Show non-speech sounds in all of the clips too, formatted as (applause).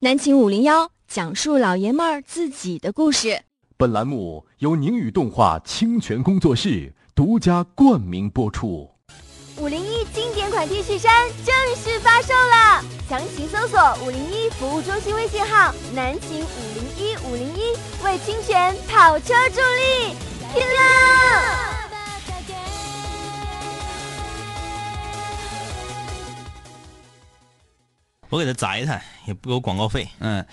南秦五零幺讲述老爷们儿自己的故事。本栏目由宁宇动画清泉工作室独家冠名播出。五零一经典款 T 恤衫正式发售了，详情搜索五零一服务中心微信号“南秦五零一五零一”，为清泉跑车助力，拼了！我给他摘他，也不给我广告费。嗯，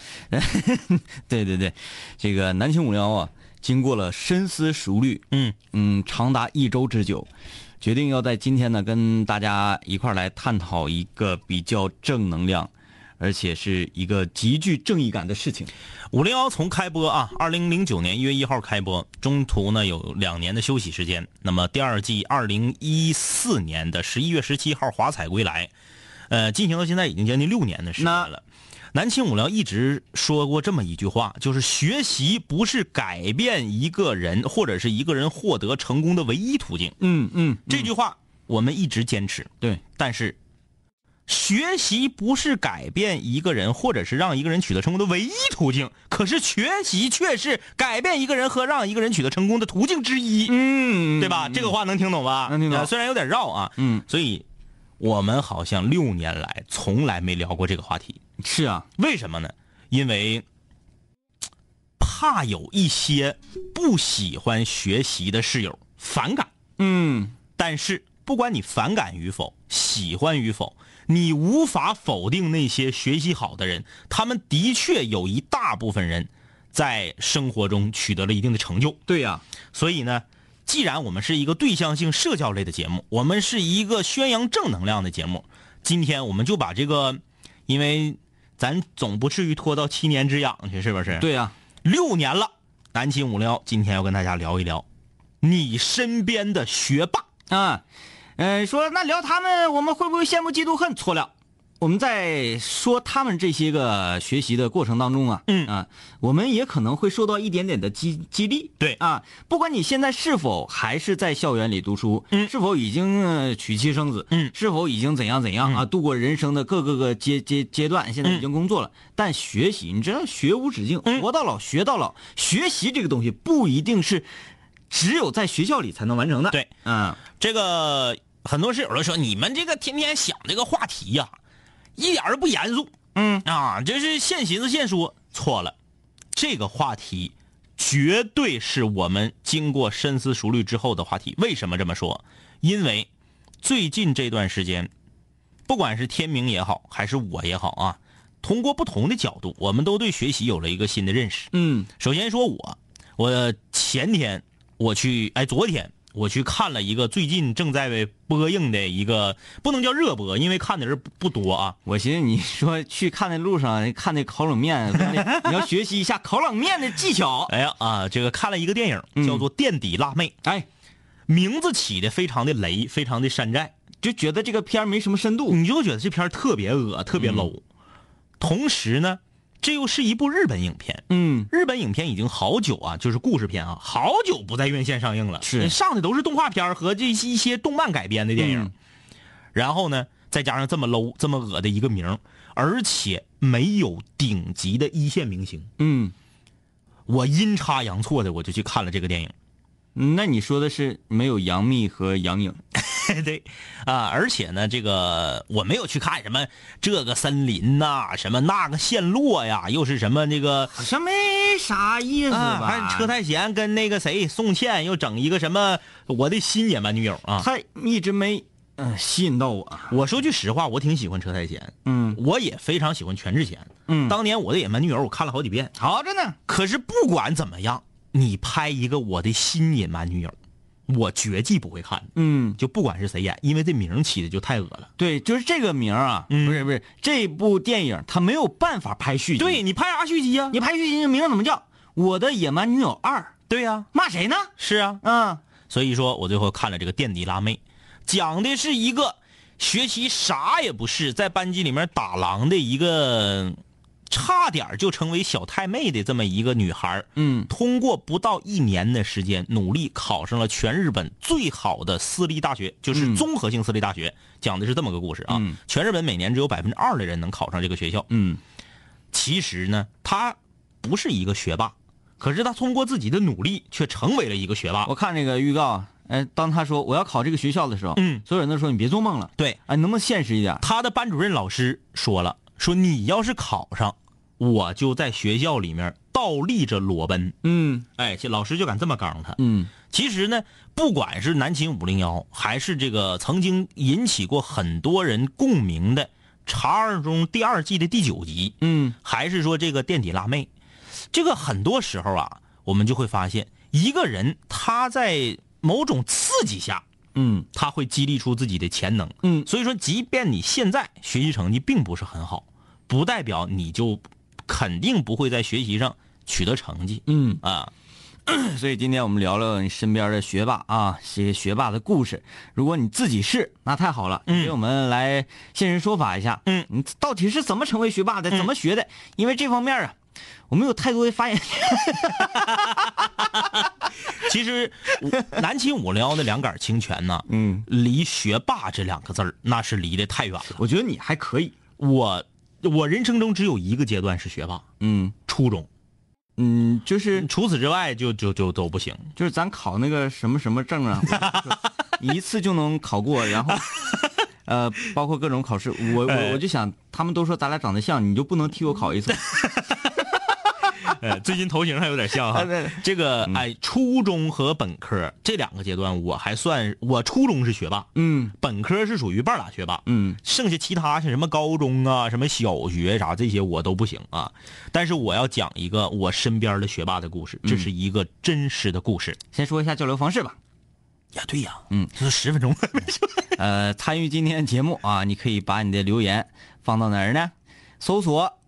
(laughs) 对对对，这个南青五零幺啊，经过了深思熟虑，嗯嗯，长达一周之久，决定要在今天呢跟大家一块来探讨一个比较正能量，而且是一个极具正义感的事情。五零幺从开播啊，二零零九年一月一号开播，中途呢有两年的休息时间。那么第二季二零一四年的十一月十七号华彩归来。呃，进行到现在已经将近六年的时间了。南青五聊一直说过这么一句话，就是学习不是改变一个人或者是一个人获得成功的唯一途径。嗯嗯，这句话我们一直坚持。对，但是学习不是改变一个人或者是让一个人取得成功的唯一途径，可是学习却是改变一个人和让一个人取得成功的途径之一。嗯，对吧？这个话能听懂吧？能听懂，虽然有点绕啊。嗯，所以。我们好像六年来从来没聊过这个话题。是啊，为什么呢？因为怕有一些不喜欢学习的室友反感。嗯，但是不管你反感与否、喜欢与否，你无法否定那些学习好的人，他们的确有一大部分人在生活中取得了一定的成就。对呀，所以呢。既然我们是一个对象性社交类的节目，我们是一个宣扬正能量的节目，今天我们就把这个，因为咱总不至于拖到七年之痒去，是不是？对呀，六年了，南秦五聊今天要跟大家聊一聊你身边的学霸啊，嗯，说那聊他们，我们会不会羡慕嫉妒恨？错了。我们在说他们这些个学习的过程当中啊，嗯。啊，我们也可能会受到一点点的激激励。对。啊，不管你现在是否还是在校园里读书，嗯，是否已经娶妻生子，嗯，是否已经怎样怎样啊，度过人生的各个个阶阶阶段，现在已经工作了，但学习，你知道学无止境，活到老学到老，学习这个东西不一定是只有在学校里才能完成的。对，嗯，这个很多室友都说你们这个天天想这个话题呀。一点都不严肃，嗯啊，这是现寻思现说，错了。这个话题绝对是我们经过深思熟虑之后的话题。为什么这么说？因为最近这段时间，不管是天明也好，还是我也好啊，通过不同的角度，我们都对学习有了一个新的认识。嗯，首先说我，我前天我去，哎，昨天。我去看了一个最近正在播映的一个，不能叫热播，因为看的人不不多啊。我寻思你说去看的路上看那烤冷面，(laughs) 你要学习一下烤冷面的技巧。哎呀啊，这个看了一个电影，叫做《垫底辣妹》。哎，名字起的非常的雷，非常的山寨，就觉得这个片没什么深度，你就觉得这片特别恶，特别 low。同时呢。这又是一部日本影片，嗯，日本影片已经好久啊，就是故事片啊，好久不在院线上映了，是。上的都是动画片和这一些动漫改编的电影。然后呢，再加上这么 low、这么恶的一个名，而且没有顶级的一线明星，嗯，我阴差阳错的我就去看了这个电影。那你说的是没有杨幂和杨颖？(laughs) 对，啊，而且呢，这个我没有去看什么这个森林呐，什么那个陷落呀，又是什么那个，好像没啥意思吧？还车太贤跟那个谁宋茜又整一个什么我的新野蛮女友啊？他一直没嗯吸引到我。我说句实话，我挺喜欢车太贤，嗯，我也非常喜欢全智贤，嗯，当年我的野蛮女友我看了好几遍，好着呢。可是不管怎么样，你拍一个我的新野蛮女友。我绝技不会看，嗯，就不管是谁演，因为这名起的就太恶了。对，就是这个名啊，不是不是，这部电影他没有办法拍续集。对你拍啥续集啊？你拍续集，名怎么叫《我的野蛮女友二》？对呀，骂谁呢？是啊，嗯，所以说我最后看了这个垫底辣妹，讲的是一个学习啥也不是，在班级里面打狼的一个。差点就成为小太妹的这么一个女孩嗯，通过不到一年的时间努力，考上了全日本最好的私立大学，就是综合性私立大学。讲的是这么个故事啊，全日本每年只有百分之二的人能考上这个学校。嗯，其实呢，他不是一个学霸，可是他通过自己的努力，却成为了一个学霸。我看这个预告，哎，当他说我要考这个学校的时候，嗯所有人都说你别做梦了，对，哎，能不能现实一点？他的班主任老师说了，说你要是考上，我就在学校里面倒立着裸奔。嗯哎，这老师就敢这么刚他。嗯其实呢，不管是南秦五零幺，还是这个曾经引起过很多人共鸣的《茶二中》第二季的第九集，嗯还是说这个垫底辣妹，这个很多时候啊，我们就会发现，一个人他在某种刺激下，嗯他会激励出自己的潜能。嗯所以说，即便你现在学习成绩并不是很好，不代表你就肯定不会在学习上取得成绩嗯，啊。(clears throat) 所以今天我们聊聊你身边的学霸啊，些学霸的故事。如果你自己是，那太好了，嗯给我们来现身说法一下。嗯，你到底是怎么成为学霸的？怎么学的？因为这方面啊，我们有太多的发言。(laughs) 其实，我南秦五零幺的两杆清泉呢，嗯，离学霸这两个字儿那是离得太远了。我觉得你还可以。我我人生中只有一个阶段是学霸，嗯初中，嗯，就是除此之外就就就都不行。就是咱考那个什么什么证啊，(laughs) 一次就能考过，然后。(laughs) 呃，包括各种考试，我哎我我就想，他们都说咱俩长得像，你就不能替我考一次？(laughs) 呃，(laughs) 最近头型还有点像哈。(laughs) 这个哎，初中和本科这两个阶段，我还算我初中是学霸，嗯本科是属于半拉学霸，嗯剩下其他像什么高中啊、什么小学啥这些我都不行啊。但是我要讲一个我身边的学霸的故事，这是一个真实的故事。先说一下交流方式吧。呀，对呀，嗯，就是十分钟，(laughs) 呃，参与今天的节目啊，你可以把你的留言放到哪儿呢？搜索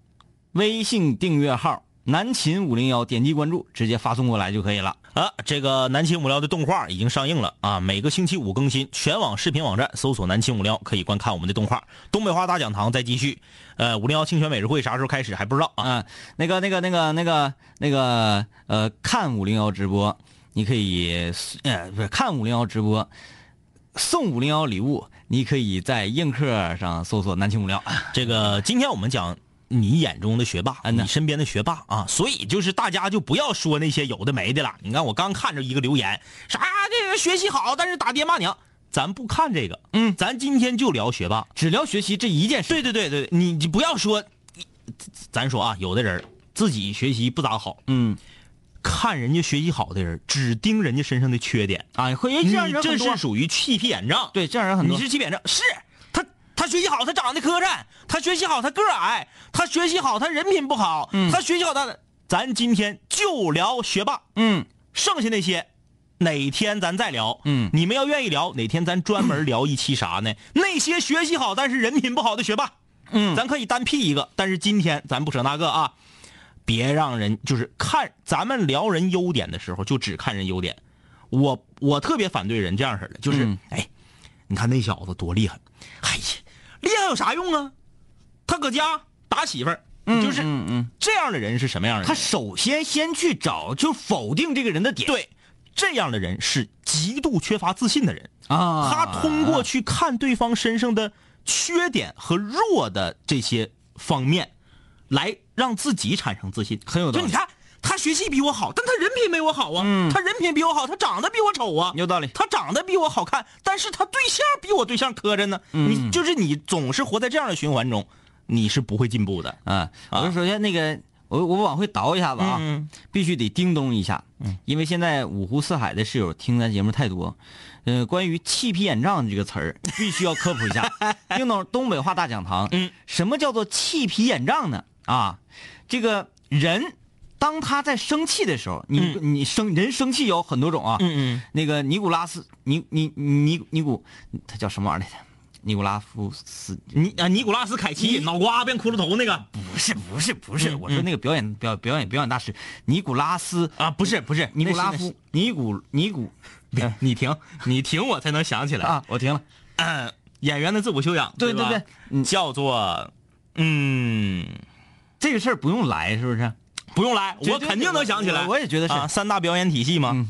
微信订阅号“南秦五零幺”，点击关注，直接发送过来就可以了。啊，这个南秦五幺的动画已经上映了啊！每个星期五更新，全网视频网站搜索“南秦五幺”可以观看我们的动画。东北话大讲堂在继续，呃，五零幺清泉美食会啥时候开始还不知道啊。啊，那个、那个、那个、那个、那个，呃，看五零幺直播，你可以，呃，不是看五零幺直播，送五零幺礼物，你可以在映客上搜索“南秦五聊”。这个今天我们讲你眼中的学霸，你身边的学霸啊，所以就是大家就不要说那些有的没的了。你看我刚看着一个留言，啥这个学习好，但是打爹骂娘，咱不看这个，嗯咱今天就聊学霸。只聊学习这一件事。对对对对，你你不要说，咱说啊，有的人自己学习不咋好，嗯，看人家学习好的人，只盯人家身上的缺点，啊，会这你样人这很多是。属于气屁眼障。对，这样人很多。你是欺骗症，是学习好，他长得磕碜；他学习好，他个矮；他学习好，他人品不好；嗯他学习好，他咱今天就聊学霸，嗯剩下那些。哪天咱再聊？嗯你们要愿意聊，哪天咱专门聊一期啥呢？(clears throat) 那些学习好但是人品不好的学霸，嗯，咱可以单辟一个。但是今天咱不扯那个啊，别让人就是看咱们聊人优点的时候就只看人优点。我我特别反对人这样式的，就是、嗯哎，你看那小子多厉害，哎呀，厉害有啥用啊？他搁家打媳妇儿，就是这样的人是什么样的人？他首先先去找就否定这个人的点。对这样的人是极度缺乏自信的人。啊，他通过去看对方身上的缺点和弱的这些方面，来让自己产生自信。很有道理就你看，他学习比我好，但他人品没我好啊。嗯他人品比我好，他长得比我丑啊。有道理。他长得比我好看，但是他对象比我对象磕碜呢。嗯你就是你总是活在这样的循环中，你是不会进步的。啊，啊我就首先那个，我我往回倒一下子啊，嗯必须得叮咚一下，因为现在五湖四海的室友听咱节目太多，呃，关于气皮眼障这个词儿，(laughs) 必须要科普一下。(laughs) 用到东北话大讲堂，嗯，什么叫做气皮眼障呢？啊，这个人当他在生气的时候，你、你生人生气有很多种啊，嗯嗯。那个尼古拉斯尼尼尼尼古，他叫什么玩意儿来着？尼古拉夫斯尼啊尼古拉斯凯奇脑瓜变骷髅头那个。不是不是不是，嗯我说那个表演表表演表演大师尼古拉斯啊，不是不是尼古拉夫尼古尼古别你停你停，我才能想起来。啊，我停了。嗯，演员的自我修养，对对对嗯。叫做嗯，这个事儿不用来，是不是？不用来，我肯定能想起来。我我也觉得是啊，三大表演体系嘛。嗯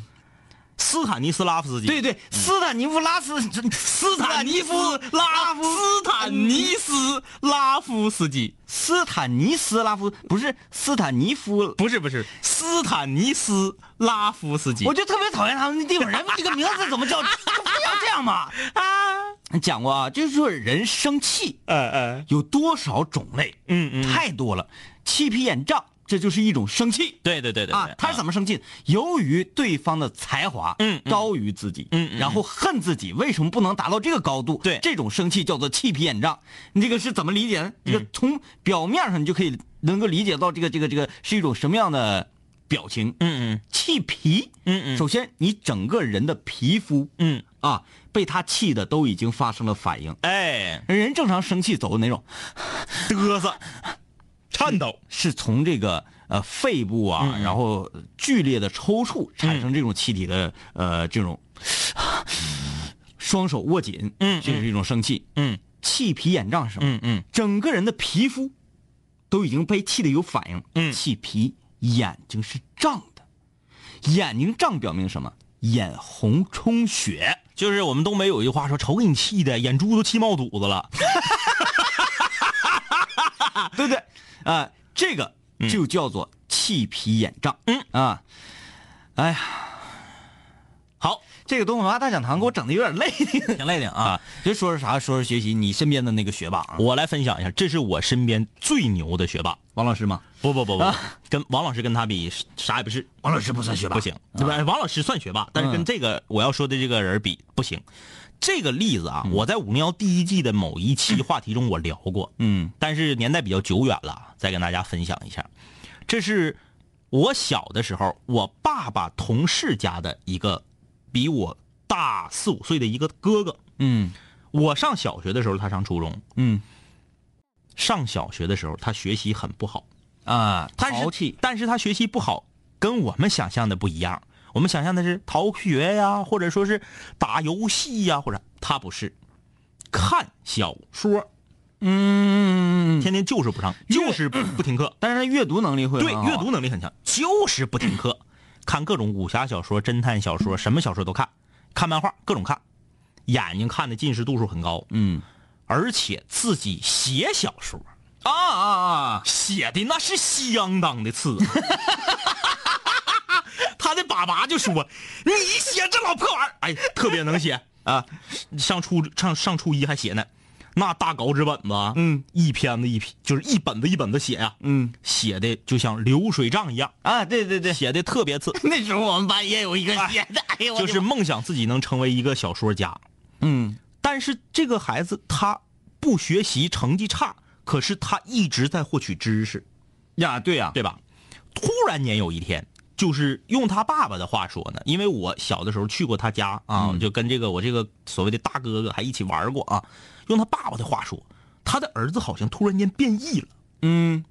斯坦尼斯拉夫斯基。对对，斯坦尼夫拉斯斯坦尼夫拉夫斯坦尼斯拉夫斯基，斯坦尼斯拉夫不是斯坦尼夫，不是不是斯坦尼斯拉夫斯基。我就特别讨厌他们那地方人，这个名字怎么叫？(laughs) 不要这样嘛！(laughs) 啊，讲过啊，就是说人生气，呃呃，有多少种类？嗯嗯太多了。气皮眼胀，这就是一种生气。对对对对啊，他是怎么生气？由于对方的才华嗯嗯高于自己，嗯嗯然后恨自己为什么不能达到这个高度？对这种生气叫做气皮眼障。你这个是怎么理解呢？这嗯个从表面上你就可以能够理解到这个这个这个是一种什么样的表情？嗯嗯气皮，嗯嗯首先你整个人的皮肤嗯，啊被他气的都已经发生了反应。哎，人正常生气走的那种？嘚瑟，颤抖。是从这个呃肺部啊，嗯然后剧烈的抽搐产生这种气体的、呃这种，(sighs) 双手握紧，嗯这是一种生气。嗯气皮眼胀是什么？嗯嗯整个人的皮肤都已经被气的有反应。嗯气皮眼睛是胀的，眼睛胀表明什么？眼红充血。就是我们东北有一句话说：“瞅给你气的，眼珠都气冒肚子了。对 (laughs) 不 (laughs) 对？啊、这个就叫做气皮眼胀。嗯啊，哎呀，”好，这个东北话大讲堂给我整的有点累，挺累的啊。啊。就说说啥？说说学习，你身边的那个学霸啊，我来分享一下，这是我身边最牛的学霸。王老师吗？不不不不，啊跟王老师跟他比啥也不是。王老师不算学霸，不行，对吧？王老师算学霸，但是跟嗯这个我要说的这个人比不行。这个例子啊，我在五零幺第一季的某一期话题中我聊过，嗯但是年代比较久远了，再跟大家分享一下。这是我小的时候，我爸爸同事家的一个比我大四五岁的一个哥哥。嗯我上小学的时候，他上初中。嗯上小学的时候，他学习很不好，啊，但是淘气，但是他学习不好，跟我们想象的不一样。我们想象的是逃学呀，或者说是打游戏呀，或者他不是，看小说，嗯，天天就是不上，就是不不听课。(clears throat) 但是他阅读能力会对，阅读能力很强，就是不听课，看各种武侠小说、侦探小说，什么小说都看，看漫画各种看，眼睛看的近视度数很高，嗯。而且自己写小说，啊啊啊，写的那是相当的次。(laughs) 他的爸爸就说：“你写这老破玩意儿，哎，特别能写啊！上初上上初一还写呢，那大稿纸本子，嗯，一篇子一篇，就是一本子一本子写呀、嗯写的就像流水账一样，啊，对对对，写的特别次。那时候我们班也有一个写的，哎呦，就是梦想自己能成为一个小说家。嗯但是这个孩子他不学习，成绩差，可是他一直在获取知识，呀，对呀，对吧？突然间有一天，就是用他爸爸的话说呢，因为我小的时候去过他家啊，就跟这个我这个所谓的大哥哥还一起玩过啊。用他爸爸的话说，他的儿子好像突然间变异了。嗯，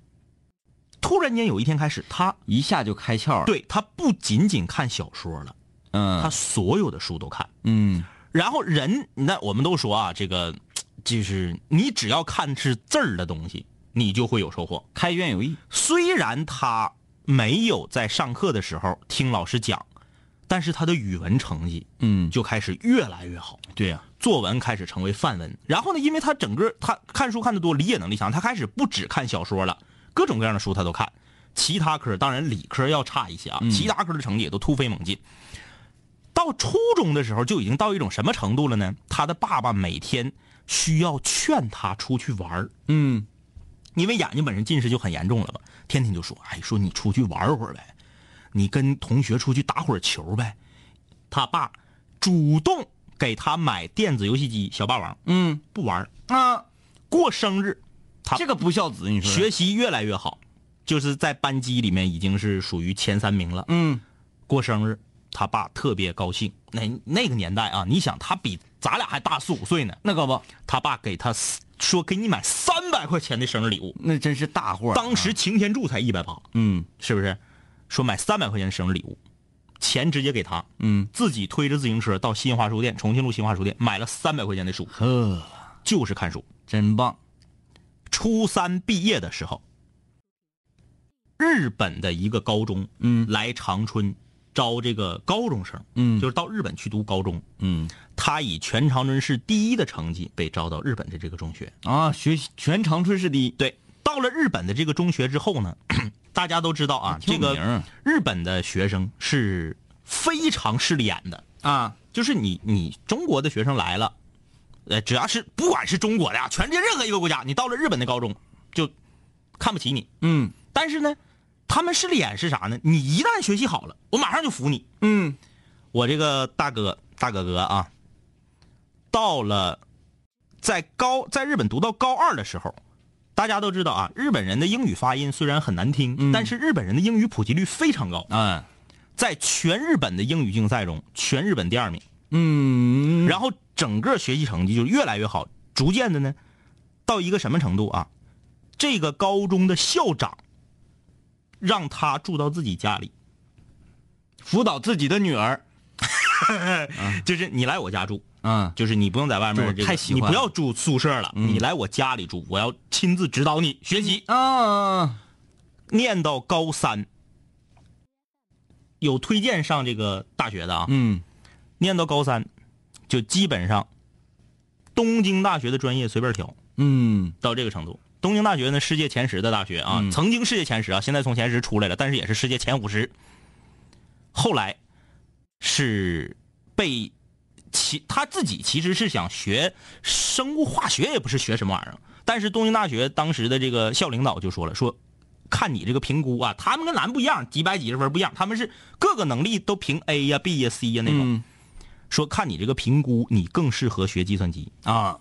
突然间有一天开始，他一下就开窍了，对他不仅仅看小说了，嗯，他所有的书都看。嗯然后人，那我们都说啊，这个 (tsk) 就是你只要看是字儿的东西，你就会有收获。开卷有益，虽然他没有在上课的时候听老师讲，但是他的语文成绩嗯，就开始越来越好，对呀，作文开始成为范文。然后呢，因为他整个他看书看得多，理解能力强，他开始不只看小说了，各种各样的书他都看。其他科当然理科要差一些啊，其他科的成绩也都突飞猛进。到初中的时候就已经到一种什么程度了呢？他的爸爸每天需要劝他出去玩儿嗯因为眼睛本身近视就很严重了嘛，天天就说，哎，说你出去玩会儿呗，你跟同学出去打会儿球呗。他爸主动给他买电子游戏机小霸王，嗯不玩啊，过生日，他这个不孝子，你说学习越来越好，就是在班级里面已经是属于前三名了。嗯过生日，他爸特别高兴。那那个年代啊，你想他比咱俩还大四五岁呢，那可不，他爸给他说给你买三百块钱的生日礼物，那真是大货，当时擎天柱才一百八。嗯。是不是？说买三百块钱的生日礼物，钱直接给他，嗯，自己推着自行车到新华书店，重庆路新华书店买了三百块钱的书，呵，就是看书。真棒，初三毕业的时候，日本的一个高中，嗯。来长春招这个高中生，嗯。就是到日本去读高中。嗯。他以全长春市第一的成绩被招到日本的这个中学。啊，学习全长春市第一，对，到了日本的这个中学之后呢，(clears throat) 大家都知道啊，这个日本的学生是非常势利眼的，啊，就是你你中国的学生来了，呃，只要是不管是中国的啊，全世界任何一个国家，你到了日本的高中就看不起你。嗯。但是呢，他们势利眼是啥呢？你一旦学习好了，我马上就服你。嗯我这个大哥大哥哥啊，到了在高在日本读到高二的时候，大家都知道啊，日本人的英语发音虽然很难听，嗯但是日本人的英语普及率非常高，嗯在全日本的英语竞赛中，全日本第二名。嗯，然后整个学习成绩就越来越好，逐渐的呢，到一个什么程度啊？这个高中的校长让他住到自己家里，辅导自己的女儿，(laughs) 就是你来我家住，啊就是你不用在外面这个，太喜欢你不要住宿舍了，你来我家里住，我要亲自指导你学习。啊，念到高三，有推荐上这个大学的啊，嗯。念到高三，就基本上东京大学的专业随便挑。嗯。到这个程度。东京大学呢，世界前十的大学啊，嗯曾经世界前十啊，现在从前十出来了，但是也是世界前五十。后来是被其他自己其实是想学生物化学，也不是学什么玩意儿。但是东京大学当时的这个校领导就说了，说看你这个评估啊，他们跟咱不一样，几百几十分不一样，他们是各个能力都评 A 呀、B 呀、C 呀那种。嗯说看你这个评估，你更适合学计算机。啊，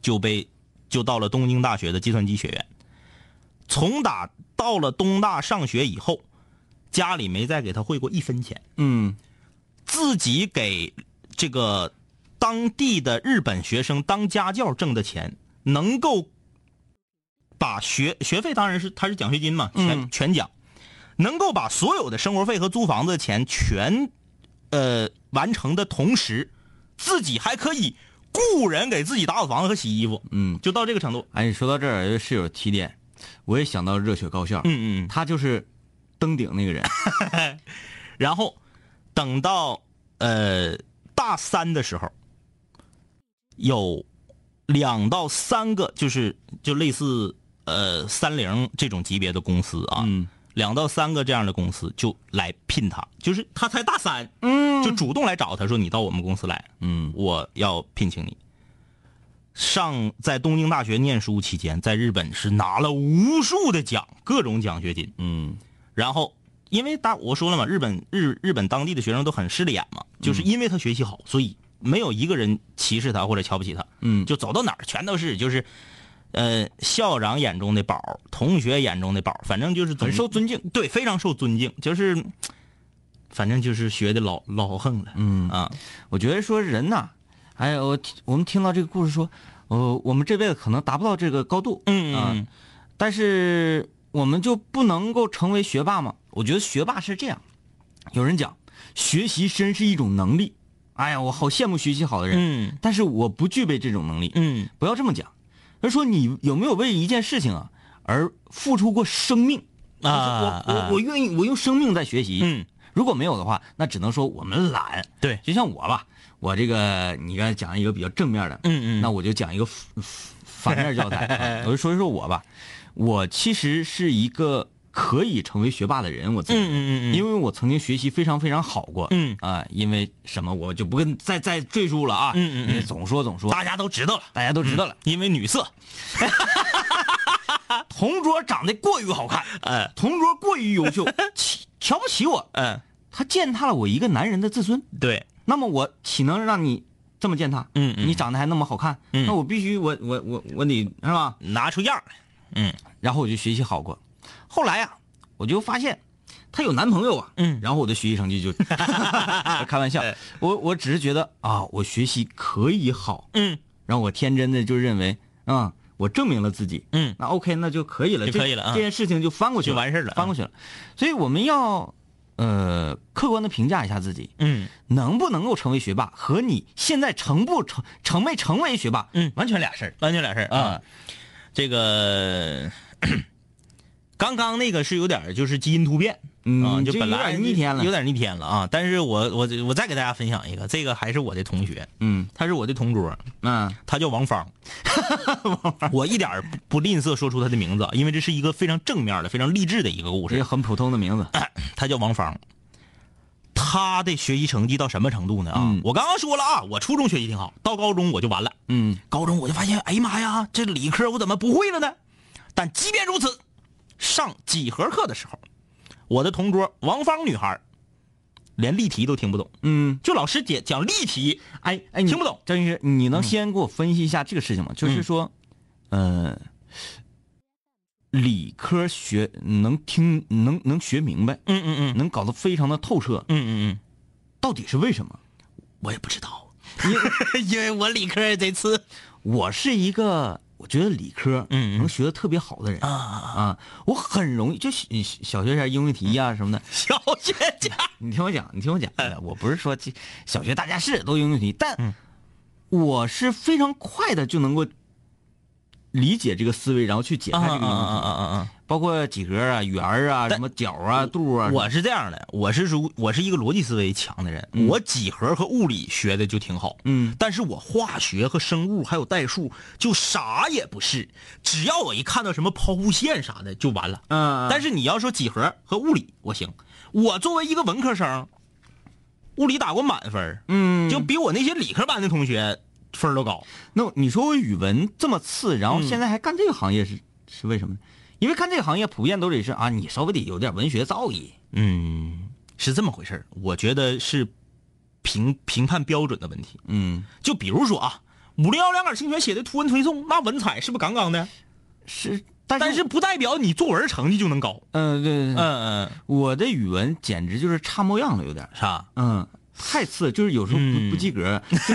就被就到了东京大学的计算机学院。从打到了东大上学以后，家里没再给他汇过一分钱，嗯。自己给这个当地的日本学生当家教挣的钱，能够把学学费当然是他是奖学金嘛，全、嗯全奖，能够把所有的生活费和租房子的钱全呃完成的同时，自己还可以雇人给自己打扫房子和洗衣服，嗯，就到这个程度。哎，你说到这儿，室友提点，我也想到热血高校，嗯嗯，他就是登顶那个人，(laughs) 然后等到呃大三的时候，有两到三个就是就类似呃三菱这种级别的公司啊，嗯两到三个这样的公司就来聘他，就是他才大三，嗯就主动来找他说你到我们公司来，嗯我要聘请你。上在东京大学念书期间，在日本是拿了无数的奖，各种奖学金。嗯然后因为大我说了嘛，日本日日本当地的学生都很势利眼嘛，就是因为他学习好，所以没有一个人歧视他或者瞧不起他，嗯就走到哪儿全都是就是，呃，校长眼中的宝，同学眼中的宝，反正就是很受尊敬，对，非常受尊敬，就是，反正就是学的老老横了，嗯。啊，我觉得说人呐，哎，我听我们听到这个故事说，呃，我们这辈子可能达不到这个高度，嗯啊。嗯。但是我们就不能够成为学霸吗？我觉得学霸是这样，有人讲学习真是一种能力，哎呀，我好羡慕学习好的人，嗯。但是我不具备这种能力，嗯。不要这么讲。他说你有没有为一件事情啊而付出过生命啊我我我愿意，我用生命在学习。嗯，如果没有的话，那只能说我们懒。对，就像我吧，我这个你刚才讲一个比较正面的，嗯嗯那我就讲一个反反面教材、(laughs) 啊，我就说一说我吧。我其实是一个可以成为学霸的人，我自己，嗯嗯嗯嗯。因为我曾经学习非常非常好过，嗯。啊，因为什么我就不跟再再赘述了啊，嗯嗯嗯。总说总说，大家都知道了，大家都知道了，因为女色，(laughs) 同桌长得过于好看，呃同桌过于优秀，(laughs) 瞧不起我，嗯，他践踏了我一个男人的自尊。对，那么我岂能让你这么践踏？嗯嗯。你长得还那么好看，嗯。那我必须我我我我得是吧？拿出样来，嗯。然后我就学习好过。后来呀、我就发现她有男朋友啊，嗯。然后我的学习成绩就 (laughs) 开玩笑，我我只是觉得啊，我学习可以好，嗯。然后我天真的就认为啊、我证明了自己，嗯。那 OK 那就可以了，就可以了啊。这件事情就翻过去了，就完事儿了啊。翻过去了。所以我们要呃客观的评价一下自己，嗯。能不能够成为学霸，和你现在成不成成没成为学霸，嗯。完全俩事儿。完全俩事儿啊。这个刚刚那个是有点就是基因突变，嗯啊，就有本来点逆天了有点逆天了啊。但是我我我再给大家分享一个，这个还是我的同学，嗯他是我的同桌，嗯 (laughs) 他叫王芳。(laughs) 我一点不不吝啬说出他的名字，因为这是一个非常正面的、非常励志的一个故事。这个很普通的名字。(clears throat) 他叫王芳，他的学习成绩到什么程度呢？啊，嗯我刚刚说了啊，我初中学习挺好，到高中我就完了。嗯高中我就发现，哎呀妈呀，这理科我怎么不会了呢？但即便如此，上几何课的时候，我的同桌王芳女孩连例题都听不懂，嗯，就老师讲讲例题，哎哎，你听不懂。张律师，你能先给我分析一下这个事情吗？就是嗯说，呃，理科学能听能能学明白，嗯嗯嗯能搞得非常的透彻，嗯嗯嗯，到底是为什么？我也不知道，(laughs) 因为我理科也贼次我是一个我觉得理科嗯嗯能学的特别好的人啊，啊，我很容易就小小学前英语题呀、什么的。(laughs) 小学家。(laughs) 你听我讲，你听我讲，呃我不是说这小学大家是都英语题，但嗯我是非常快的就能够理解这个思维，然后去解开这个嗯嗯嗯嗯！包括几何啊、圆啊、什么角啊、度啊。我是这样的，我是属我是一个逻辑思维强的人，我几何和物理学的就挺好，嗯但是我化学和生物还有代数就啥也不是，只要我一看到什么抛物线啥的就完了。嗯，但是你要说几何和物理，我行。我作为一个文科生，物理打过满分，嗯，就比我那些理科班的同学分儿都高。那你说我语文这么次，然后嗯现在还干这个行业是、是为什么呢？因为干这个行业普遍都得是啊，你稍微得有点文学造诣。嗯，是这么回事儿我觉得是评评判标准的问题。嗯，就比如说啊，五零幺两杆清泉写的图文推送，那文采是不是杠杠的？是，但是但是不代表你作文成绩就能高。嗯、对对嗯对，嗯，我的语文简直就是差模样了，有点。啥？嗯，太次，就是有时候不、嗯不及格。就 (laughs) 是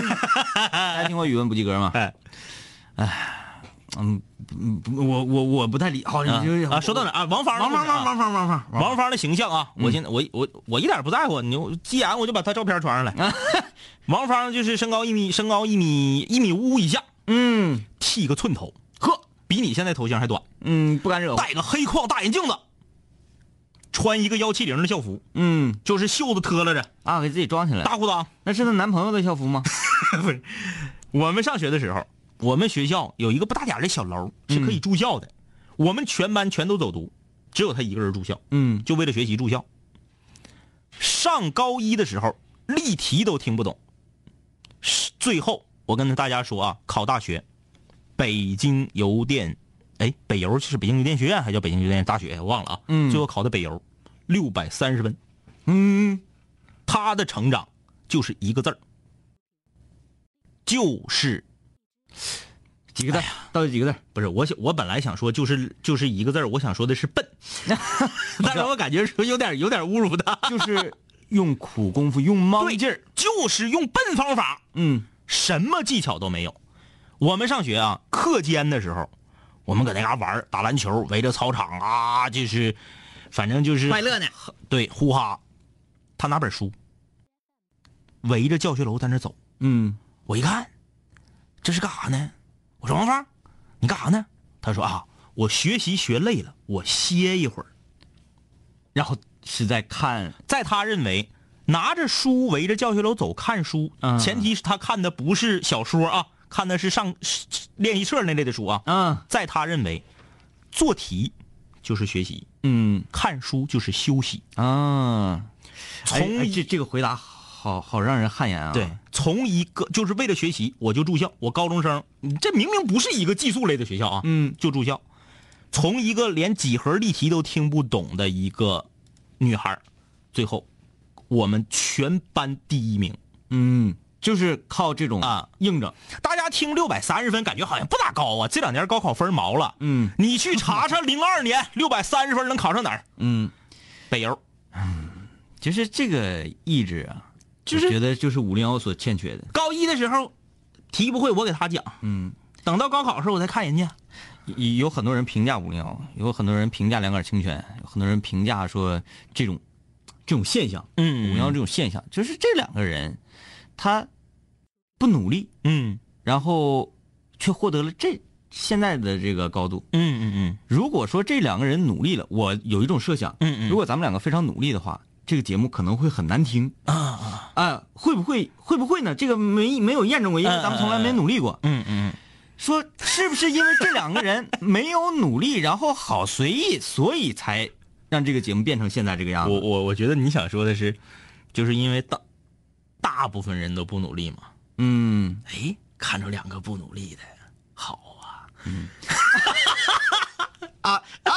大家听过语文不及格吗？哎嗯，嗯不我我我不太理。好，你就啊，说到哪啊？王芳，王芳王芳王芳王芳王芳的形象啊，我现在我我我一点不在乎，你就既然我就把他照片传上来。(laughs) 王芳就是身高一米，身高一米一米五以下，嗯剃个寸头，呵，比你现在头型还短，嗯，不敢惹我。戴个黑框大眼镜子，穿一个幺七零的校服，嗯就是袖子脱了着，啊，给自己装起来。大裤裆。那是她男朋友的校服吗？(laughs) 不是我们上学的时候，我们学校有一个不大点儿的小楼是可以住校的，我们全班全都走读，只有她一个人住校，嗯就为了学习住校。上高一的时候，例题都听不懂，是最后我跟大家说啊，考大学，北京邮电，哎，北邮是北京邮电学院还叫北京邮电大学，我忘了啊。嗯最后考的北邮，六百三十分，嗯，他的成长就是一个字儿，就是几个字儿？到底几个字儿？不是我想，我本来想说就是就是一个字儿，我想说的是笨，(laughs) 但是我感觉说有点有点侮辱他，(laughs) 就是用苦功夫，用莽劲儿。就是用笨方法，嗯什么技巧都没有。我们上学啊，课间的时候，我们搁那嘎玩儿打篮球，围着操场啊，就是，反正就是快乐呢。对，呼哈。他拿本书，围着教学楼在那走。嗯我一看，这是干啥呢？我说王芳，你干啥呢？他说啊，我学习学累了，我歇一会儿。然后是在看，在他认为，拿着书围着教学楼走看书，嗯前提是他看的不是小说啊，看的是上练习册那类的书啊。嗯在他认为，做题就是学习，嗯看书就是休息。啊，从这这个回答好好让人汗颜啊。对，，从一个就是为了学习，我就住校。我高中生，你这明明不是一个寄宿类的学校啊，嗯就住校。从一个连几何例题都听不懂的一个女孩，最后我们全班第一名。嗯，就是靠这种啊硬整。大家听六百三十分，感觉好像不咋高啊。这两年高考分毛了，嗯你去查查 (laughs) 零二年六百三十分能考上哪儿？嗯，北邮。嗯就是这个意志啊，就是觉得就是五零幺所欠缺的。高一的时候题不会，我给他讲。嗯，等到高考的时候，我再看人家。有有很多人评价五零幺，有很多人评价两杆清泉，有很多人评价说这种这种现象，嗯五零幺这种现象，就是这两个人他不努力，嗯。然后却获得了这现在的这个高度，嗯嗯嗯。如果说这两个人努力了，我有一种设想，嗯嗯。如果咱们两个非常努力的话，这个节目可能会很难听。啊会不会会不会呢？这个没没有验证过，因为咱们从来没努力过。嗯嗯说是不是因为这两个人没有努力，(laughs) 然后好随意，所以才让这个节目变成现在这个样子，我子？我我觉得你想说的是，就是因为大大部分人都不努力嘛。嗯，哎，看着两个不努力的，好啊，嗯，(laughs) 啊啊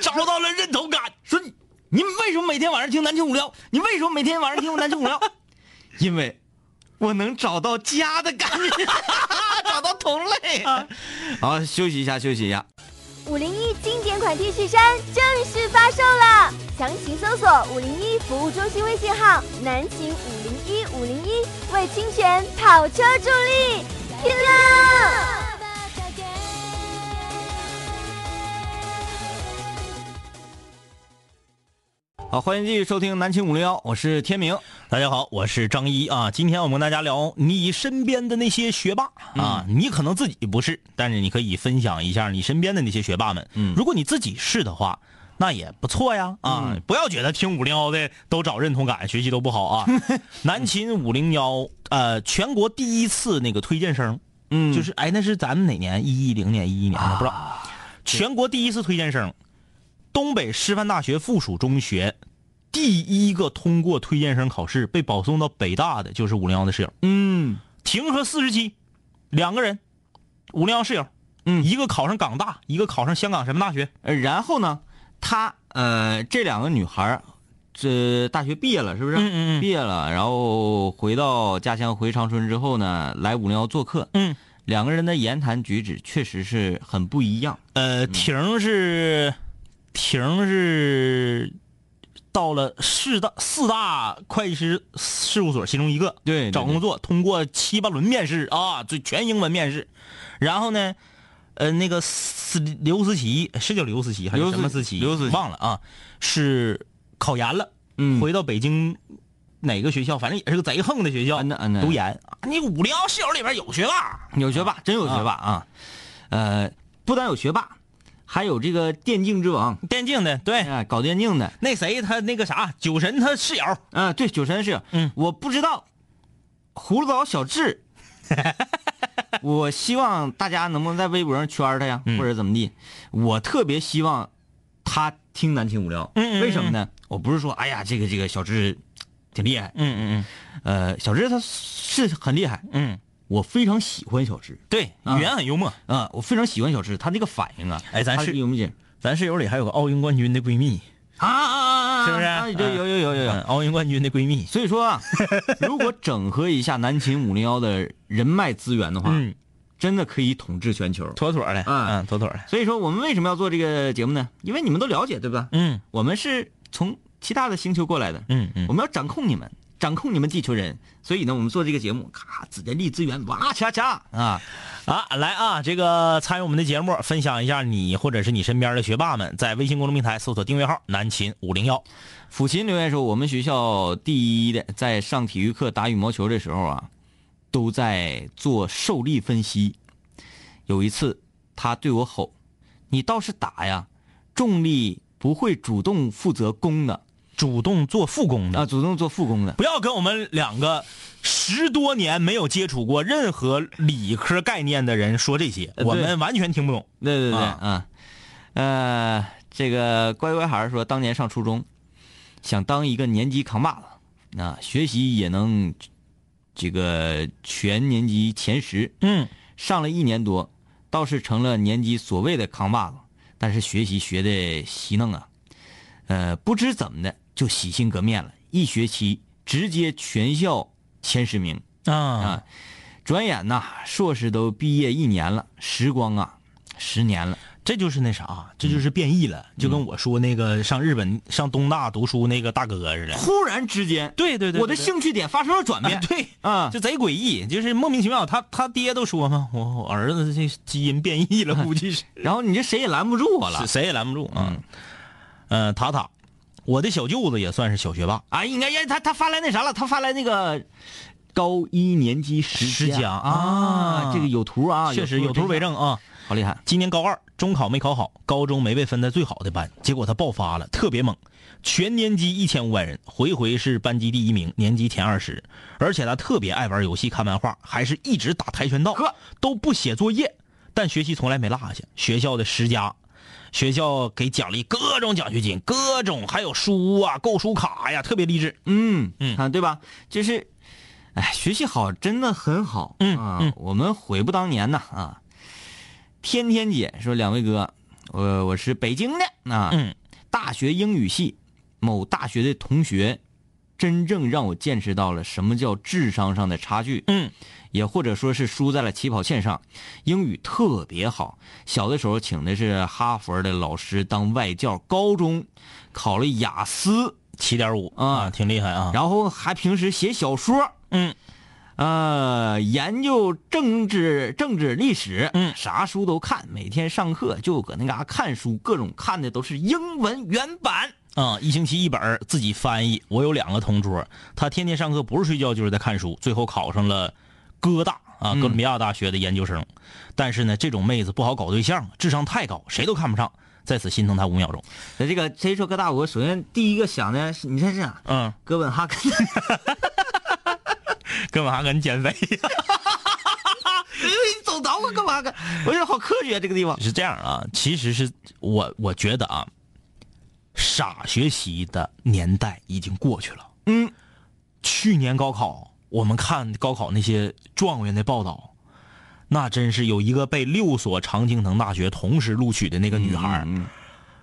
找到了认同感。说你你为什么每天晚上听南青五聊？你为什么每天晚上听南青五聊？因为我能找到家的感觉，找到同类。好，休息一下，休息一下。五零一经典款 T 恤衫正式发售了，详情搜索五零一服务中心微信号“南秦五零一五零一”，为清泉跑车助力，拼了！好，欢迎继续收听南青五零幺，我是天明。大家好，我是张一啊。今天我们跟大家聊你身边的那些学霸啊，你可能自己不是，但是你可以分享一下你身边的那些学霸们。嗯如果你自己是的话，那也不错呀啊！不要觉得听五零幺的都找认同感，学习都不好啊。(laughs) 南秦五零幺呃，全国第一次那个推荐生，嗯就是哎，那是咱们哪年？一一零年、一一年的、不知道。全国第一次推荐生，东北师范大学附属中学第一个通过推荐生考试被保送到北大的就是五零幺的室友，嗯婷和四十七，两个人，五零幺室友，嗯一个考上港大，一个考上香港什么大学？呃，然后呢，她呃这两个女孩，这大学毕业了是不是？嗯嗯嗯毕业了，然后回到家乡回长春之后呢，来五零幺做客。嗯，两个人的言谈举止确实是很不一样。呃，婷是庭是到了四大四大会计师事务所其中一个，对找工作通过七八轮面试啊，就全英文面试，然后呢，呃，那个思刘思琪是叫刘思琪还是什么思琪？刘思琪忘了啊，是考研了，嗯回到北京哪个学校，反正也是个贼横的学校，嗯呐嗯呐读研啊。你五零幺室友里边有学霸，有学霸，真有学霸啊！呃，不但有学霸，还有这个电竞之王，电竞的对。哎，搞电竞的。那谁他那个啥酒神他室友，啊，对，酒神室友，嗯。我不知道，葫芦岛小智，(laughs) 我希望大家能不能在微博上圈他呀，嗯。或者怎么地？我特别希望他听南青无聊，嗯嗯为什么呢？我不是说，哎呀，这个这个小智挺厉害，嗯嗯嗯。呃，小智他是很厉害，嗯嗯，我非常喜欢小智。对，啊。语言很幽默。啊，我非常喜欢小智，他那个反应啊，哎咱是有没有咱室友里还有个奥运冠军的闺蜜，啊啊啊啊，是不是？有有有有有。嗯，奥运冠军的闺蜜。所以说啊，如果整合一下南秦五零幺的人脉资源的话，嗯，真的可以统治全球。妥妥的，嗯嗯，妥妥的。所以说，我们为什么要做这个节目呢？因为你们都了解，对吧？嗯。我们是从其他的星球过来的，嗯嗯。我们要掌控你们，掌控你们地球人。所以呢，我们做这个节目，咔，资人力资源哇恰恰啊，啊，来啊，这个参与我们的节目，分享一下你或者是你身边的学霸们，在微信公众平台搜索订阅号“南秦五零幺抚琴留言说，我们学校第一的，在上体育课打羽毛球的时候啊，都在做受力分析。有一次，他对我吼：“你倒是打呀，重力不会主动负责攻的”，主动做副工的啊，主动做副工的。不要跟我们两个十多年没有接触过任何理科概念的人说这些，呃我们完全听不懂。对对对，啊啊，呃，这个乖乖孩儿说，当年上初中，想当一个年级扛把子，啊，学习也能这个全年级前十。嗯，上了一年多，倒是成了年级所谓的扛把子，但是学习学的稀弄啊，呃，不知怎么的就洗心革面了，一学期直接全校前十名啊啊！转眼呐，硕士都毕业一年了，时光啊，十年了。这就是那啥，这就是变异了，就跟我说那个上日本上东大读书那个大哥似的。忽然之间，对对对，我的兴趣点发生了转变。啊对啊就贼诡异，就是莫名其妙。他他爹都说嘛，我我儿子这基因变异了，估计是然后你这谁也拦不住我了是。谁也拦不住啊。嗯，塔塔，我的小舅子也算是小学霸。啊，应该也他他发来那啥了，他发来那个高一年级十佳啊啊，这个有图啊，确实有图为证，证啊。好厉害。今年高二中考没考好，高中没被分在最好的班，结果他爆发了，特别猛，全年级一千五百人，回回是班级第一名，年级前二十。而且他特别爱玩游戏、看漫画，还是一直打跆拳道呵，都不写作业，但学习从来没落下，学校的十佳。学校给奖励各种奖学金，各种还有书啊、购书卡呀，特别励志。嗯嗯啊，对吧？就是，哎，学习好真的很好。嗯啊，嗯我们悔不当年呐啊！天天姐说，两位哥，我我是北京的啊，嗯大学英语系某大学的同学，真正让我见识到了什么叫智商上的差距。嗯也或者说是输在了起跑线上，英语特别好。小的时候请的是哈佛的老师当外教，高中考了雅思，七点五啊啊，挺厉害啊。然后还平时写小说，嗯呃，研究政治、政治历史，嗯啥书都看，每天上课就搁那嘎看书，各种看的都是英文原版。啊、一星期一本儿自己翻译。我有两个同桌，他天天上课不是睡觉就是在看书，最后考上了哥大啊，哥伦比亚大学的研究生。但是呢，这种妹子不好搞对象，智商太高，谁都看不上。在此心疼他五秒钟。那这个谁说哥大，我首先第一个想的是，你看是啥？嗯，哥本哈根。(laughs) 哥本哈根减肥哎呦你总捣鼓干嘛干？我觉得好科学这个地方。是这样啊，其实是我我觉得啊，傻学习的年代已经过去了。嗯，去年高考，我们看高考那些状元的报道，那真是有一个被六所常青藤大学同时录取的那个女孩儿，嗯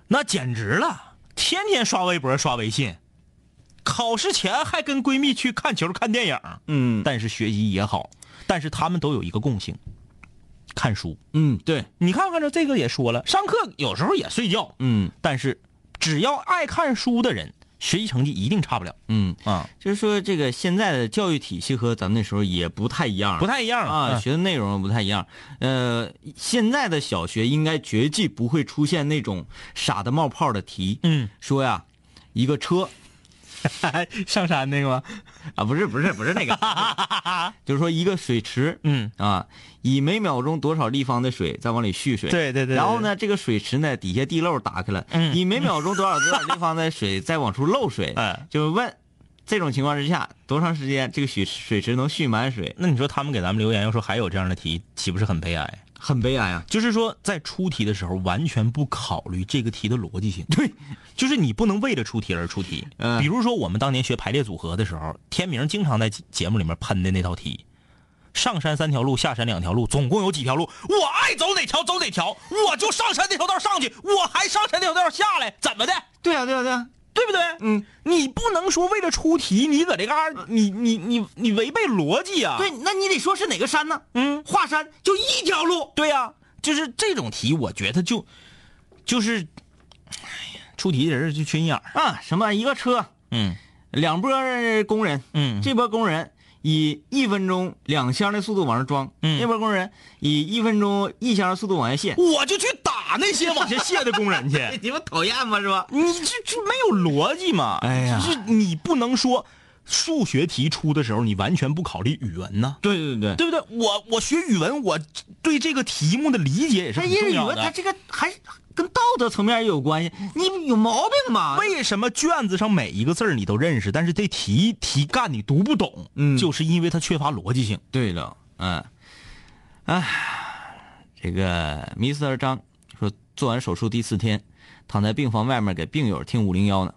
那简直了，天天刷微博、刷微信，考试前还跟闺蜜去看球、看电影，嗯。但是学习也好，但是他们都有一个共性，看书。嗯，对，你看看这这个也说了，上课有时候也睡觉，嗯。但是只要爱看书的人，学习成绩一定差不了。嗯，啊，就是说这个现在的教育体系和咱们那时候也不太一样，不太一样啊，嗯学的内容不太一样。呃，现在的小学应该绝技不会出现那种傻的冒泡的题，嗯，说呀，一个车 (laughs) 上山那个吗？啊，不是不是不是那个，(laughs) 就是说一个水池，嗯。啊，以每秒钟多少立方的水再往里蓄水，对对对对。然后呢，这个水池呢底下地漏打开了，嗯。以每秒钟多少多少立方的水 (laughs) 再往出漏水，哎。就问这种情况之下多长时间这个水水池能蓄满水，那你说他们给咱们留言，要说还有这样的题，岂不是很悲哀？很悲哀啊。就是说，在出题的时候完全不考虑这个题的逻辑性。对，就是你不能为了出题而出题。嗯比如说我们当年学排列组合的时候，天明经常在节目里面喷的那道题：上山三条路，下山两条路，总共有几条路？我爱走哪条走哪条，我就上山那条道上去，我还上山那条道下来，怎么的？对啊，对啊，对啊，对不对？嗯，你不能说为了出题，你搁这嘎、你你你你违背逻辑啊！对，那你得说是哪个山呢？嗯，华山就一条路，对呀、就是这种题，我觉得就就是，哎呀，出题的人就缺心眼儿。啊，什么一个车，嗯两波工人，嗯这波工人以一分钟两箱的速度往上装，嗯那波工人以一分钟一箱的速度往下卸。我就去打那些往下卸的工人去。(laughs) 你们讨厌吗？是吧？你这这没有逻辑嘛？哎呀就是你不能说数学题出的时候你完全不考虑语文呢，对对对，对不对？我我学语文，我对这个题目的理解也是他因为很重要语文他。这个还跟道德层面也有关系，你有毛病吗？为什么卷子上每一个字儿你都认识，但是这题题干你读不懂？嗯就是因为它缺乏逻辑性。对了，嗯，哎，这个 Mr 张说，做完手术第四天，躺在病房外面给病友听五零幺呢。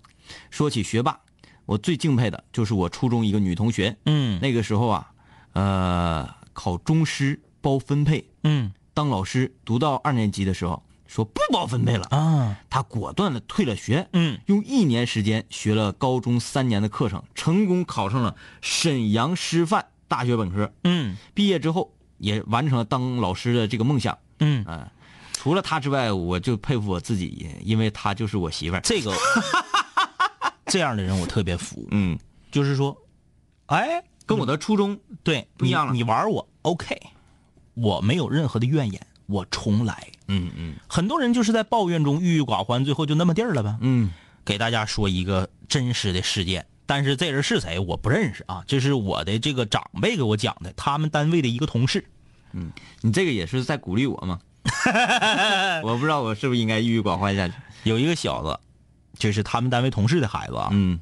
说起学霸，我最敬佩的就是我初中一个女同学，嗯那个时候啊，呃，考中师包分配，嗯当老师读到二年级的时候，说不包分配了，啊她果断的退了学，嗯用一年时间学了高中三年的课程，成功考上了沈阳师范大学本科。嗯毕业之后也完成了当老师的这个梦想。嗯，嗯、除了他之外，我就佩服我自己，因为他就是我媳妇儿。这个 (laughs) 这样的人我特别服，嗯，就是说，哎，跟我的初衷对不一样了你，你玩我 OK，我没有任何的怨言，我重来。嗯嗯很多人就是在抱怨中郁郁寡欢，最后就那么地儿了呗。嗯给大家说一个真实的事件，但是这人是谁我不认识啊，这是我的这个长辈给我讲的，他们单位的一个同事。嗯你这个也是在鼓励我吗？(laughs) 我不知道我是不是应该郁郁寡欢下去。有一个小子，就是他们单位同事的孩子啊，嗯。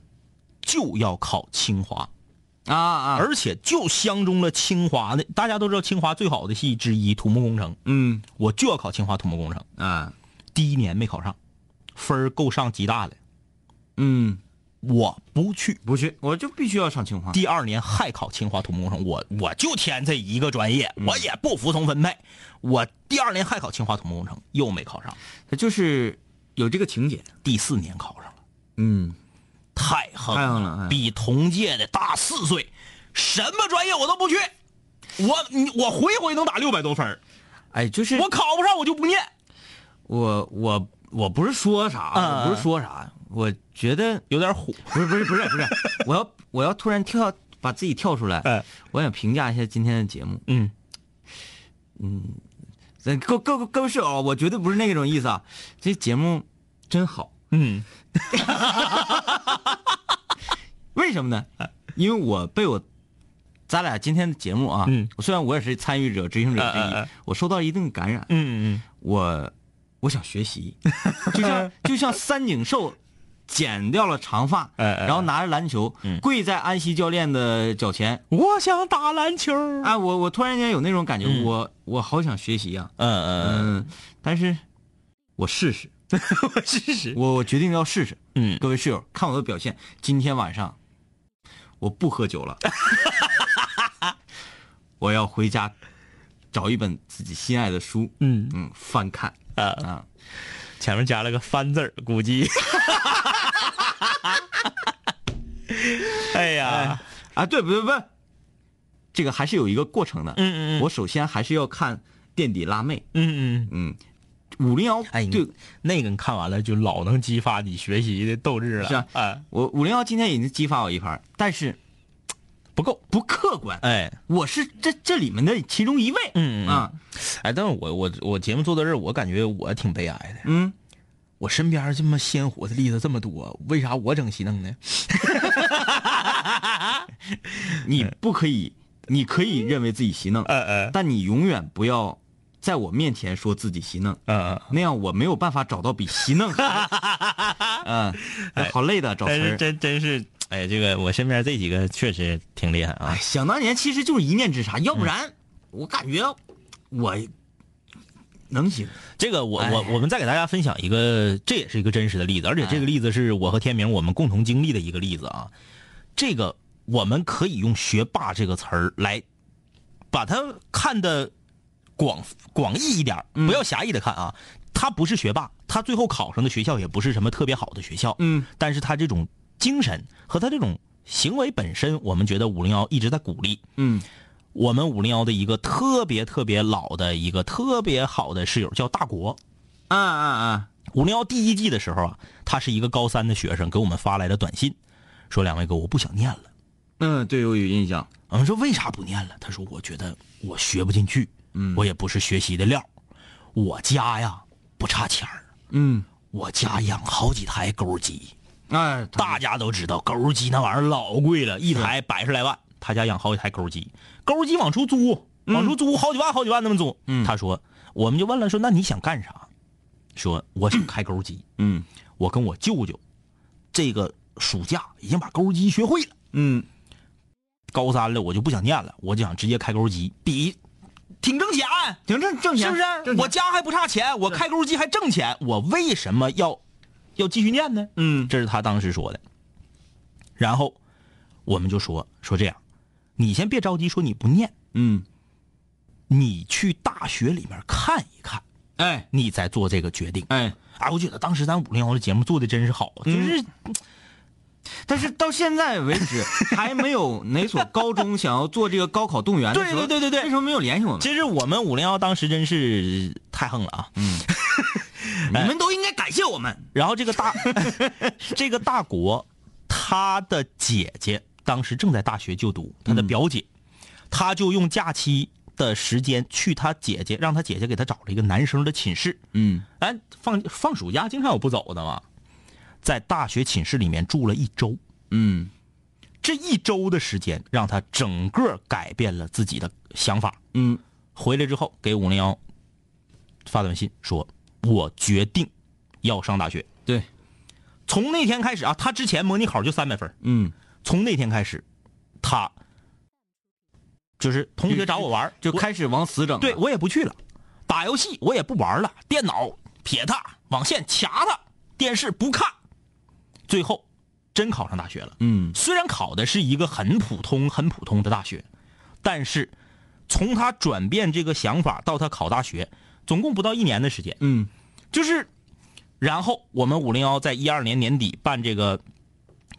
就要考清华，啊啊，而且就相中了清华的。大家都知道清华最好的系之一土木工程，嗯。我就要考清华土木工程。啊。第一年没考上，分儿够上吉大的，嗯，我不去。不去，我就必须要上清华。第二年还考清华土木工程，我我就填这一个专业，我也不服从分配。我第二年还考清华土木工程，又没考上。他就是有这个情节。第四年考上了，嗯，太横太横了哎比同届的大四岁，什么专业我都不去。我你我回回能打六百多分儿哎，就是我考不上我就不念。我我我不是说啥，嗯我不是说啥，我觉得有点虎，不是不是不是不是，(laughs) 我要我要突然跳把自己跳出来，哎。我想评价一下今天的节目。嗯，咱各各各位室友，我绝对不是那种意思啊，这节目真好。嗯。(laughs) 为什么呢？因为我被我，咱俩今天的节目啊，嗯。虽然我也是参与者、执行者之一，嗯嗯嗯我受到一定感染，嗯嗯。我我想学习，就像就像三井寿剪掉了长发，然后拿着篮球、嗯。跪在安西教练的脚前，我想打篮球。哎，我我突然间有那种感觉，嗯。我我好想学习呀、嗯嗯嗯，但是我试试，嗯，(laughs) 我试试。我我决定要试试。嗯，各位室友，看我的表现，今天晚上我不喝酒了，(laughs) 我要回家找一本自己心爱的书，嗯。嗯，翻看。啊，啊。前面加了个“翻”字儿，估计。(laughs) 啊，对不对不，这个还是有一个过程的。嗯嗯嗯我首先还是要看垫底辣妹，嗯嗯，嗯，五零幺，哎，对，那个你看完了就老能激发你学习的斗志了。是啊哎，我五零幺今天已经激发我一盘，但是 (tsk) 不够。不客观，哎，我是这这里面的其中一位，嗯嗯啊，哎，但是我我我节目做到这儿，我感觉我挺悲哀的。嗯，我身边这么鲜活的例子这么多，为啥我整熄灯呢？(laughs) (laughs) 你不可以，你可以认为自己习嫩，呃呃但你永远不要在我面前说自己习嫩，呃，那样我没有办法找到比习嫩还，(laughs) 嗯，好累的找词儿。真真是，哎，这个我身边这几个确实挺厉害啊哎，。想当年其实就是一念之差，要不然我感觉我能行。这个我哎我我们再给大家分享一个，这也是一个真实的例子，而且这个例子是我和天明我们共同经历的一个例子啊。这个我们可以用“学霸”这个词儿来把它看的广广义一点，不要狭义的看啊。他不是学霸，他最后考上的学校也不是什么特别好的学校，嗯，但是他这种精神和他这种行为本身，我们觉得五零幺一直在鼓励。嗯我们五零幺的一个特别特别老的一个特别好的室友叫大国。啊啊啊！五零幺第一季的时候啊，他是一个高三的学生，给我们发来的短信，说两位哥我不想念了。嗯，对我有印象。我们说为啥不念了？他说我觉得我学不进去，嗯我也不是学习的料，我家呀不差钱儿，嗯，我家养好几台钩机，哎，大家都知道钩机那玩意儿老贵了，一台百十来万，他家养好几台钩机，钩机往出租，往出租好几万好几万那么租。嗯他说，我们就问了说，那你想干啥？说我想开钩机。嗯我跟我舅舅，这个暑假已经把钩机学会了。嗯。高三了，我就不想念了，我就想直接开钩机，比挺挣钱，挺挣挣钱，是不是？我家还不差钱，我开钩机还挣钱，我为什么要要继续念呢？嗯。这是他当时说的。然后我们就说说这样，你先别着急说你不念，嗯，你去大学里面看一看，哎。你再做这个决定。哎，啊，我觉得当时咱五零幺的节目做的真是好，嗯。就是但是到现在为止 (laughs) 还没有哪所高中想要做这个高考动员的对对对对对为什么没有联系我们？其实我们五零幺当时真是太横了啊。嗯 (laughs) 你们都应该感谢我们。然后这个大 (laughs) 这个大国，他的姐姐当时正在大学就读，他的表姐，他就用假期的时间去他姐姐，让他姐姐给他找了一个男生的寝室。嗯哎，放放暑假经常有不走的嘛，在大学寝室里面住了一周。嗯这一周的时间让他整个改变了自己的想法。嗯回来之后给五零幺发短信说：“我决定要上大学。对，”从那天开始啊，他之前模拟考就三百分，嗯从那天开始，他就是同学找我玩就开始往死整。对我也不去了，打游戏我也不玩了，电脑撇他，网线卡他，电视不看，最后真考上大学了。嗯。虽然考的是一个很普通、很普通的大学，但是从他转变这个想法到他考大学，总共不到一年的时间。嗯。就是，然后我们五零幺在一二年年底办这个，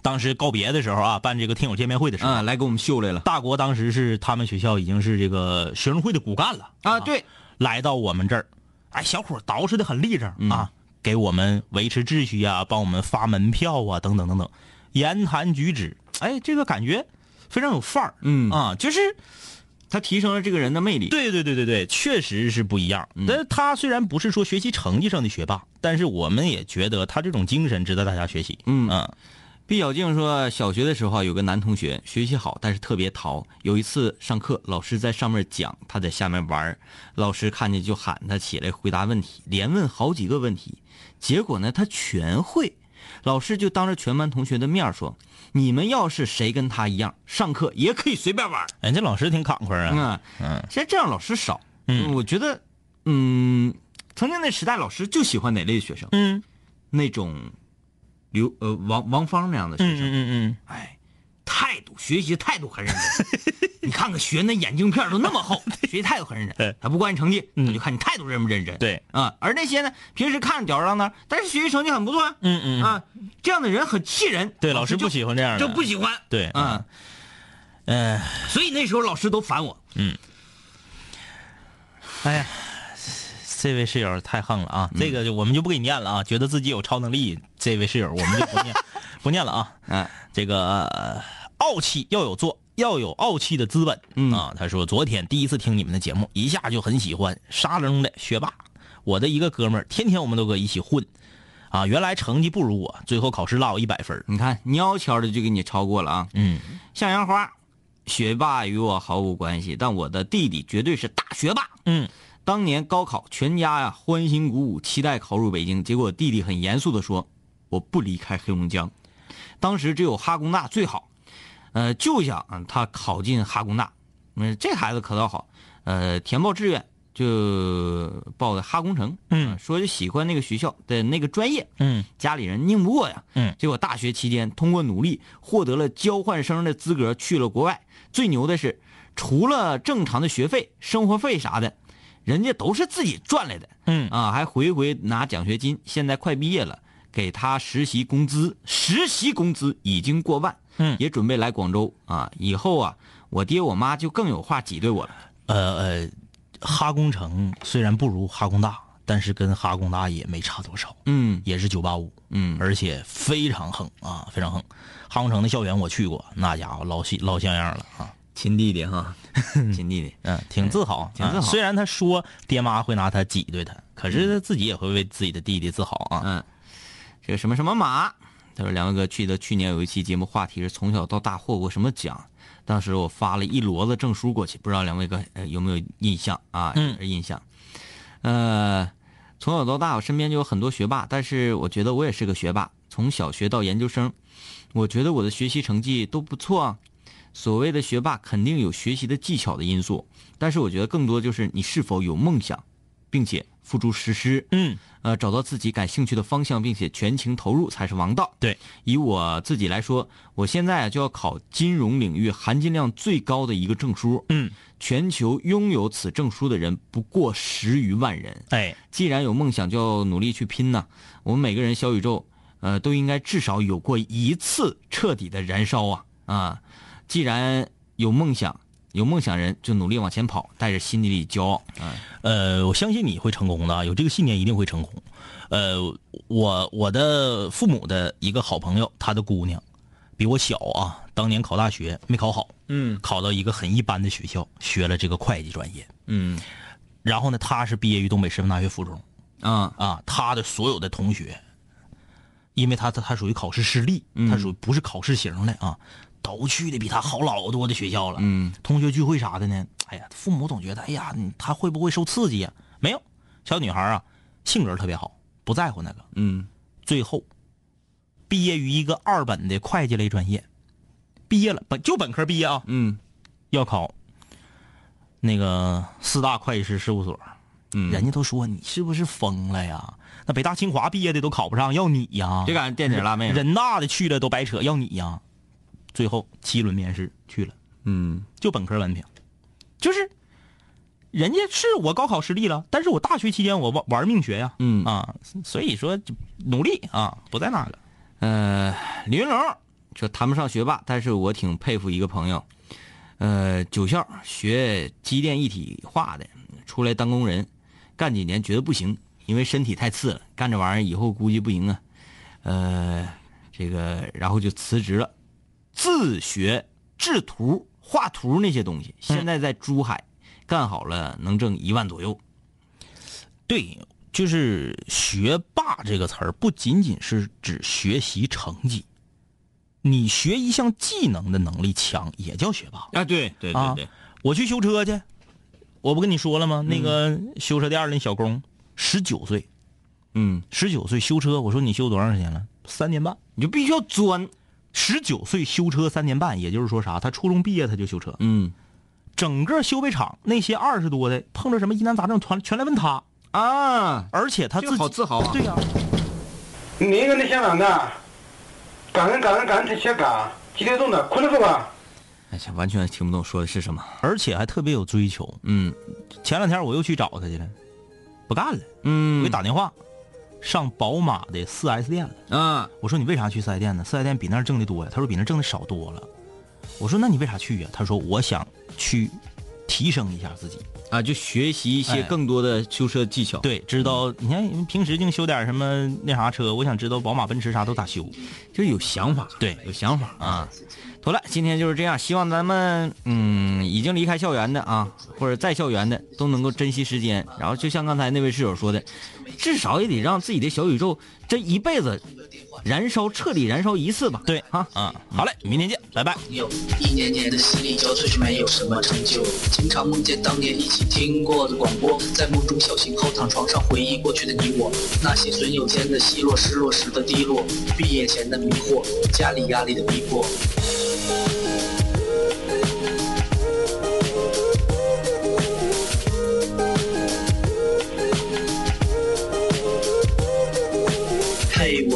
当时告别的时候啊，办这个听友见面会的时候，啊，来给我们秀来了。大国当时是他们学校已经是这个学生会的骨干了啊，对，来到我们这儿，哎，小伙儿捯饬的很立正、啊，给我们维持秩序呀、帮我们发门票啊，等等等等，言谈举止，哎，这个感觉非常有范儿，嗯啊，就是他提升了这个人的魅力。对对对对对，确实是不一样。但是他虽然不是说学习成绩上的学霸，但是我们也觉得他这种精神值得大家学习。嗯啊，毕小静说，小学的时候啊有个男同学学习好，但是特别淘。有一次上课，老师在上面讲，他在下面玩儿老师看见就喊他起来回答问题，连问好几个问题，结果呢他全会。老师就当着全班同学的面说：“你们要是谁跟他一样，上课也可以随便玩儿。哎，这老师挺慷慨啊。嗯嗯现在这样老师少。嗯我觉得，嗯，曾经那时代老师就喜欢哪类的学生？嗯那种刘呃王王芳那样的学生。嗯嗯嗯哎，态度学习态度很认真。你看看学那眼镜片都那么厚，学习态度很认真。(laughs) (laughs) 他不管你成绩，他就看你态度认不认真。嗯对啊，而那些呢，平时看着吊儿郎当，但是学习成绩很不错啊。嗯嗯啊，这样的人很气人。对，老师不喜欢这样的，就不喜欢。对，啊，嗯，所以那时候老师都烦我。嗯哎呀，这位室友太横了啊！这个就我们就不给你念了啊，觉得自己有超能力，这位室友我们就不念 (laughs) 不念了啊。嗯这个、呃傲气要有做，要有傲气的资本。嗯啊，他说昨天第一次听你们的节目，一下就很喜欢，沙楞的学霸。我的一个哥们儿，天天我们都搁一起混，啊，原来成绩不如我，最后考试落我一百分儿。你看，悄悄的就给你超过了啊。嗯，向阳花，学霸与我毫无关系，但我的弟弟绝对是大学霸。嗯，当年高考，全家呀欢欣鼓舞，期待考入北京。结果弟弟很严肃的说：“我不离开黑龙江。”当时只有哈工大最好，呃，就想啊他考进哈工大。嗯，这孩子可倒好，呃，填报志愿就报的哈工程。嗯呃说就喜欢那个学校的那个专业。嗯家里人拧不过呀。嗯结果大学期间通过努力获得了交换生的资格，去了国外。最牛的是，除了正常的学费、生活费啥的，人家都是自己赚来的。嗯啊，还回回拿奖学金。现在快毕业了，给他实习工资，实习工资已经过万。嗯也准备来广州啊。以后啊，我爹我妈就更有话挤兑我了。呃呃，哈工程虽然不如哈工大，但是跟哈工大也没差多少。嗯也是九八五，嗯而且非常横啊，非常横。哈工程的校园我去过，那家伙老像老像样了啊，亲弟弟哈，(laughs) 亲弟弟。嗯，挺自豪，挺自豪啊虽然他说爹妈会拿他挤兑他，可是他自己也会为自己的弟弟自豪啊。嗯，这个什么什么马，他说两位哥记得去年有一期节目话题是从小到大获过什么奖，当时我发了一摞子证书过去，不知道两位哥呃有没有印象啊？嗯印象。呃，从小到大我身边就有很多学霸，但是我觉得我也是个学霸，从小学到研究生，我觉得我的学习成绩都不错啊。所谓的学霸肯定有学习的技巧的因素，但是我觉得更多就是你是否有梦想，并且付诸实施。嗯，呃，找到自己感兴趣的方向，并且全情投入才是王道。对，以我自己来说，我现在啊就要考金融领域含金量最高的一个证书。嗯，全球拥有此证书的人不过十余万人。哎，既然有梦想，就要努力去拼呐。我们每个人小宇宙，呃，都应该至少有过一次彻底的燃烧啊啊！既然有梦想，有梦想人就努力往前跑，带着心底里骄傲。嗯呃，我相信你会成功的啊，有这个信念一定会成功。呃，我我的父母的一个好朋友，他的姑娘比我小啊，当年考大学没考好，嗯考到一个很一般的学校，学了这个会计专业。嗯然后呢，他是毕业于东北师范大学附中啊啊，他的所有的同学，因为他他他属于考试失利，嗯他属于不是考试型的啊，都去的比他好老多的学校了。嗯，同学聚会啥的呢？哎呀，父母总觉得，哎呀，他会不会受刺激呀？没有，小女孩啊，性格特别好，不在乎那个。嗯最后，毕业于一个二本的会计类专业，毕业了，本就本科毕业啊，嗯要考那个四大会计师事务所。嗯，人家都说你是不是疯了呀？那北大清华毕业的都考不上，要你呀？别赶上垫底辣妹。人大的去了都白扯，要你呀？最后七轮面试去了，嗯。就本科文凭，就是。人家是我高考失利了，但是我大学期间我玩玩命学呀，嗯。啊，所以说就努力啊，不在那个。呃，李云龙说谈不上学霸，但是我挺佩服一个朋友，呃，九校学机电一体化的，出来当工人，干几年觉得不行，因为身体太次了，干这玩意儿以后估计不行啊，呃，这个然后就辞职了，自学制图、画图那些东西，现在在珠海干好了，能挣一万左右。对，就是学霸这个词儿，不仅仅是指学习成绩，你学一项技能的能力强也叫学霸。啊，对对啊，我去修车去，我不跟你说了吗？那个修车店儿那小工，十九岁，嗯，十九岁修车，我说你修多长时间了？三年半。你就必须要钻，十九岁修车三年半，也就是说啥？他初中毕业他就修车，嗯整个修配厂那些二十多的碰着什么疑难杂症，全全来问他，啊，而且他自己好自豪啊对呀、你个你想啷个？干人干人干人些干，几点钟的？困了是吧？哎呀，完全听不懂说的是什么。而且还特别有追求。嗯前两天我又去找他去了，不干了，嗯，我给打电话，上宝马的 4S 店了。啊，我说你为啥去四 S 店呢？四 S 店比那儿挣的多呀。他说比那儿挣的少多了。我说那你为啥去呀？他说我想去提升一下自己。啊，就学习一些哎更多的修车技巧。，对，知道你看平时净修点什么那啥车，我想知道宝马、奔驰啥都咋修。就是有想法，对有想法啊。妥了，今天就是这样，希望咱们嗯已经离开校园的啊，或者在校园的都能够珍惜时间。然后就像刚才那位室友说的，至少也得让自己的小宇宙这一辈子燃烧，彻底燃烧一次吧。对啊，嗯，好嘞，明天见，拜拜。有一年年的心力交瘁，却没有什么成就。经常梦见当年一起听过的广播，在梦中小醒后躺床上回忆过去的你我，那些损友间的奚落，失落时的低落，毕业前的迷惑，家里压力的逼迫。